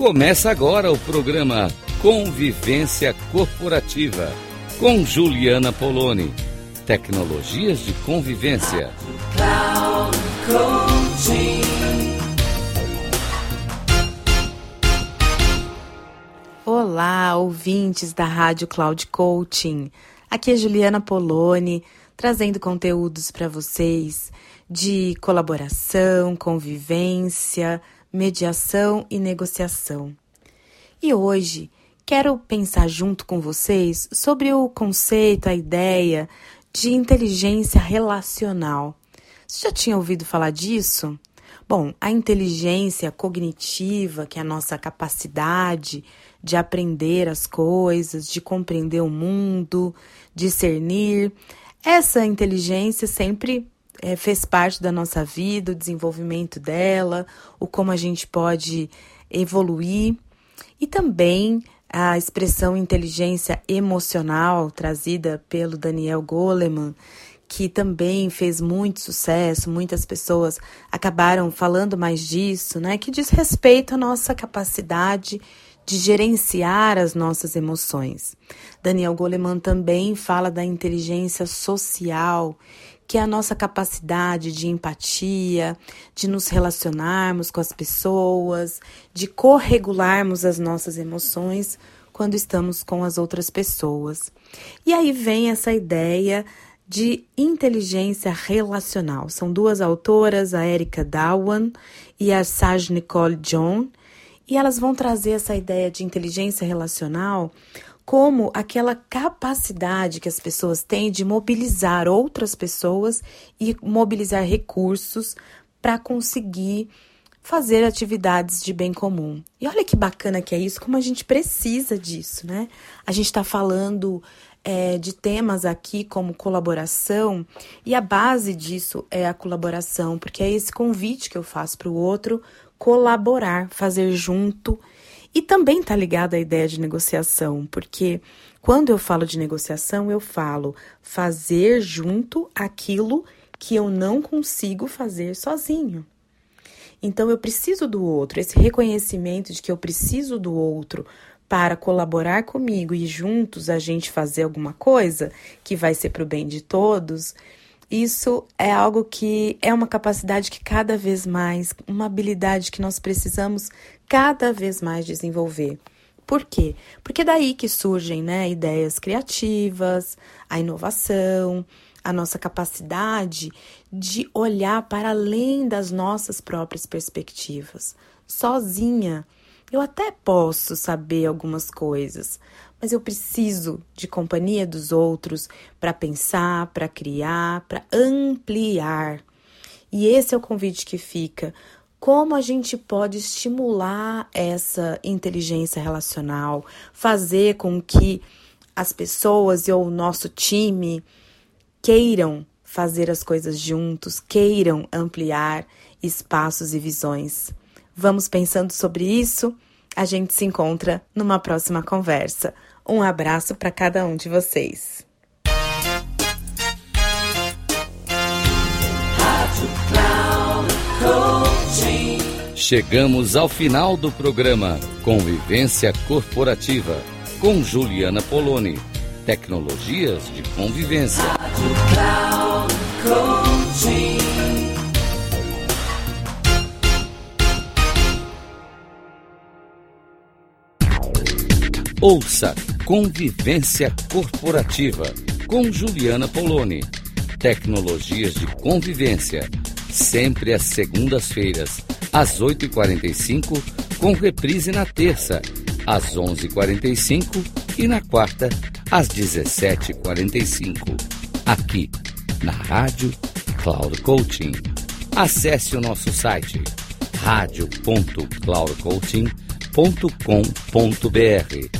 Começa agora o programa Convivência Corporativa com Juliana Poloni. Tecnologias de convivência. Olá, ouvintes da Rádio Cloud Coaching. Aqui é Juliana Poloni, trazendo conteúdos para vocês de colaboração, convivência, mediação e negociação. E hoje quero pensar junto com vocês sobre o conceito, a ideia de inteligência relacional. Você já tinha ouvido falar disso? Bom, a inteligência cognitiva, que é a nossa capacidade de aprender as coisas, de compreender o mundo, discernir, essa inteligência sempre é, fez parte da nossa vida, o desenvolvimento dela, o como a gente pode evoluir e também a expressão inteligência emocional trazida pelo Daniel Goleman, que também fez muito sucesso, muitas pessoas acabaram falando mais disso, né? Que diz respeito à nossa capacidade de gerenciar as nossas emoções. Daniel Goleman também fala da inteligência social, que é a nossa capacidade de empatia, de nos relacionarmos com as pessoas, de corregularmos as nossas emoções quando estamos com as outras pessoas. E aí vem essa ideia de inteligência relacional. São duas autoras, a Erika Dawan e a Saj Nicole John, e elas vão trazer essa ideia de inteligência relacional como aquela capacidade que as pessoas têm de mobilizar outras pessoas e mobilizar recursos para conseguir fazer atividades de bem comum. E olha que bacana que é isso, como a gente precisa disso, né? A gente está falando é, de temas aqui como colaboração, e a base disso é a colaboração, porque é esse convite que eu faço para o outro colaborar, fazer junto e também está ligado à ideia de negociação, porque quando eu falo de negociação, eu falo fazer junto aquilo que eu não consigo fazer sozinho. Então eu preciso do outro, esse reconhecimento de que eu preciso do outro para colaborar comigo e juntos a gente fazer alguma coisa que vai ser para o bem de todos isso é algo que é uma capacidade que cada vez mais, uma habilidade que nós precisamos cada vez mais desenvolver. Por quê? Porque é daí que surgem né, ideias criativas, a inovação, a nossa capacidade de olhar para além das nossas próprias perspectivas. Sozinha, eu até posso saber algumas coisas, mas eu preciso de companhia dos outros para pensar, para criar, para ampliar. E esse é o convite que fica. Como a gente pode estimular essa inteligência relacional, fazer com que as pessoas ou o nosso time queiram fazer as coisas juntos, queiram ampliar espaços e visões. Vamos pensando sobre isso? A gente se encontra numa próxima conversa. Um abraço para cada um de vocês. Chegamos ao final do programa Convivência Corporativa com Juliana Poloni. Tecnologias de convivência. Ouça Convivência Corporativa com Juliana Poloni. Tecnologias de convivência. Sempre às segundas-feiras, às 8h45, com reprise na terça, às 11h45 e na quarta, às 17h45. Aqui, na Rádio Cloud Coaching. Acesse o nosso site radio.cloudcoaching.com.br